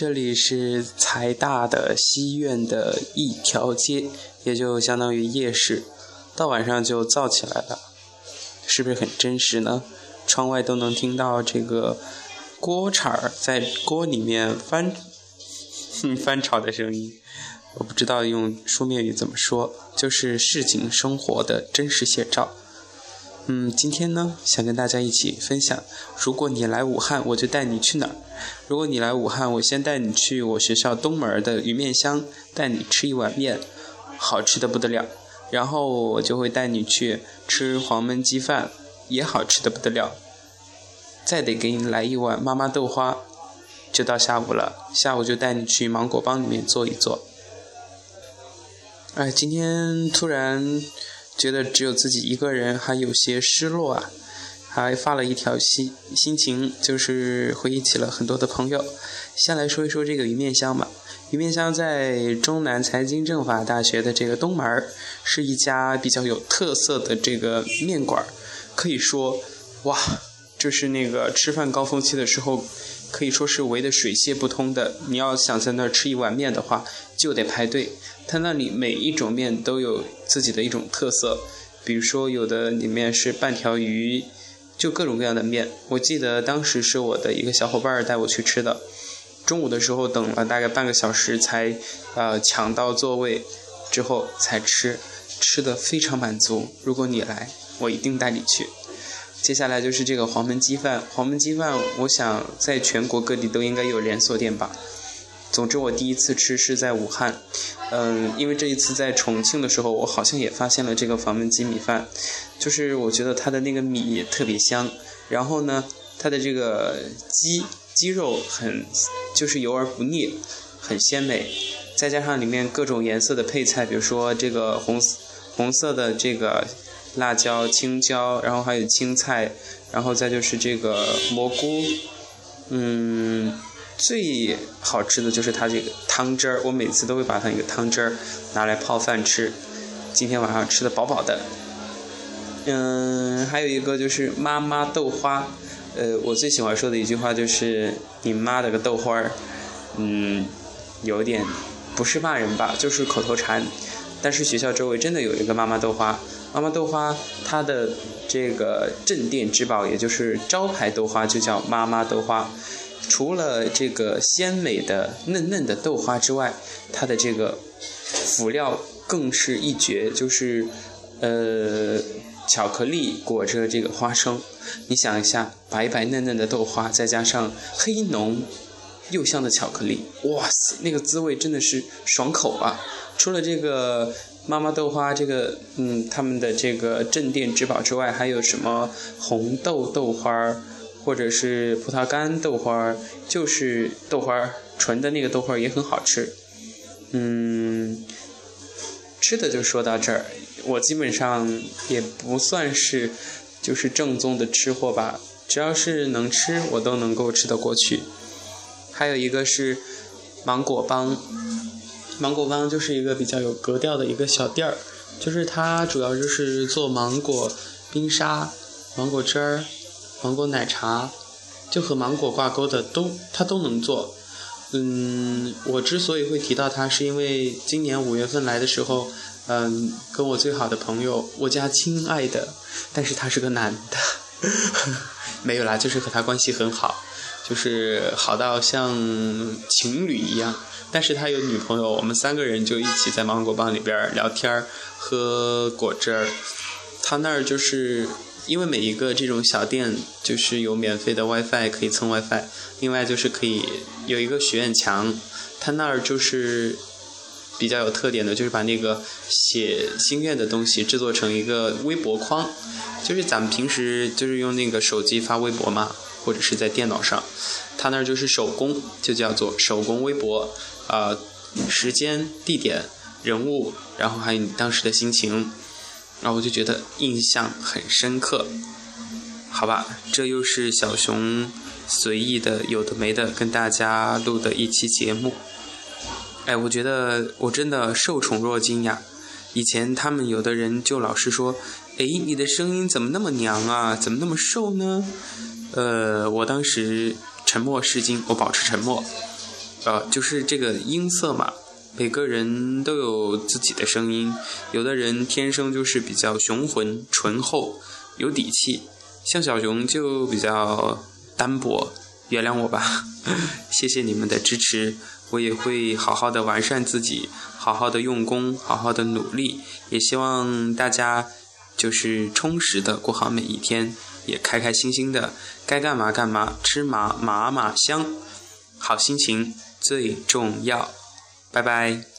这里是财大的西苑的一条街，也就相当于夜市，到晚上就燥起来了，是不是很真实呢？窗外都能听到这个锅铲儿在锅里面翻 翻炒的声音，我不知道用书面语怎么说，就是市井生活的真实写照。嗯，今天呢，想跟大家一起分享，如果你来武汉，我就带你去哪儿？如果你来武汉，我先带你去我学校东门的鱼面香，带你吃一碗面，好吃的不得了。然后我就会带你去吃黄焖鸡饭，也好吃的不得了。再得给你来一碗妈妈豆花，就到下午了。下午就带你去芒果帮里面坐一坐。哎，今天突然。觉得只有自己一个人还有些失落啊，还发了一条心心情，就是回忆起了很多的朋友。先来说一说这个鱼面香吧。鱼面香在中南财经政法大学的这个东门儿是一家比较有特色的这个面馆儿可以说，哇，就是那个吃饭高峰期的时候，可以说是围得水泄不通的。你要想在那儿吃一碗面的话，就得排队。它那里每一种面都有自己的一种特色，比如说有的里面是半条鱼，就各种各样的面。我记得当时是我的一个小伙伴带我去吃的，中午的时候等了大概半个小时才呃抢到座位，之后才吃，吃的非常满足。如果你来，我一定带你去。接下来就是这个黄焖鸡饭，黄焖鸡饭我想在全国各地都应该有连锁店吧。总之，我第一次吃是在武汉，嗯，因为这一次在重庆的时候，我好像也发现了这个黄焖鸡米饭，就是我觉得它的那个米特别香，然后呢，它的这个鸡鸡肉很就是油而不腻，很鲜美，再加上里面各种颜色的配菜，比如说这个红红色的这个辣椒、青椒，然后还有青菜，然后再就是这个蘑菇，嗯。最好吃的就是它这个汤汁儿，我每次都会把它那个汤汁儿拿来泡饭吃。今天晚上吃的饱饱的。嗯，还有一个就是妈妈豆花，呃，我最喜欢说的一句话就是你妈的个豆花儿，嗯，有点不是骂人吧，就是口头禅。但是学校周围真的有一个妈妈豆花，妈妈豆花它的这个镇店之宝，也就是招牌豆花就叫妈妈豆花。除了这个鲜美的嫩嫩的豆花之外，它的这个辅料更是一绝，就是呃巧克力裹着这个花生。你想一下，白白嫩嫩的豆花，再加上黑浓又香的巧克力，哇塞，那个滋味真的是爽口啊！除了这个妈妈豆花，这个嗯他们的这个镇店之宝之外，还有什么红豆豆花？或者是葡萄干豆花儿，就是豆花儿，纯的那个豆花儿也很好吃。嗯，吃的就说到这儿，我基本上也不算是就是正宗的吃货吧，只要是能吃，我都能够吃得过去。还有一个是芒果帮，芒果帮就是一个比较有格调的一个小店儿，就是它主要就是做芒果冰沙、芒果汁儿。芒果奶茶，就和芒果挂钩的都，它都能做。嗯，我之所以会提到它，是因为今年五月份来的时候，嗯，跟我最好的朋友，我家亲爱的，但是他是个男的，没有啦，就是和他关系很好，就是好到像情侣一样。但是他有女朋友，我们三个人就一起在芒果帮里边聊天喝果汁儿。他那儿就是。因为每一个这种小店就是有免费的 WiFi 可以蹭 WiFi，另外就是可以有一个许愿墙，他那儿就是比较有特点的，就是把那个写心愿的东西制作成一个微博框，就是咱们平时就是用那个手机发微博嘛，或者是在电脑上，他那儿就是手工，就叫做手工微博，啊，时间、地点、人物，然后还有你当时的心情。然后我就觉得印象很深刻，好吧，这又是小熊随意的有的没的跟大家录的一期节目。哎，我觉得我真的受宠若惊呀！以前他们有的人就老是说：“哎，你的声音怎么那么娘啊？怎么那么瘦呢？”呃，我当时沉默是金，我保持沉默。呃，就是这个音色嘛，每个人都有自己的声音。有的人天生就是比较雄浑、醇厚、有底气，像小熊就比较单薄。原谅我吧，谢谢你们的支持，我也会好好的完善自己，好好的用功，好好的努力。也希望大家就是充实的过好每一天，也开开心心的，该干嘛干嘛，吃嘛嘛嘛香，好心情最重要。拜拜。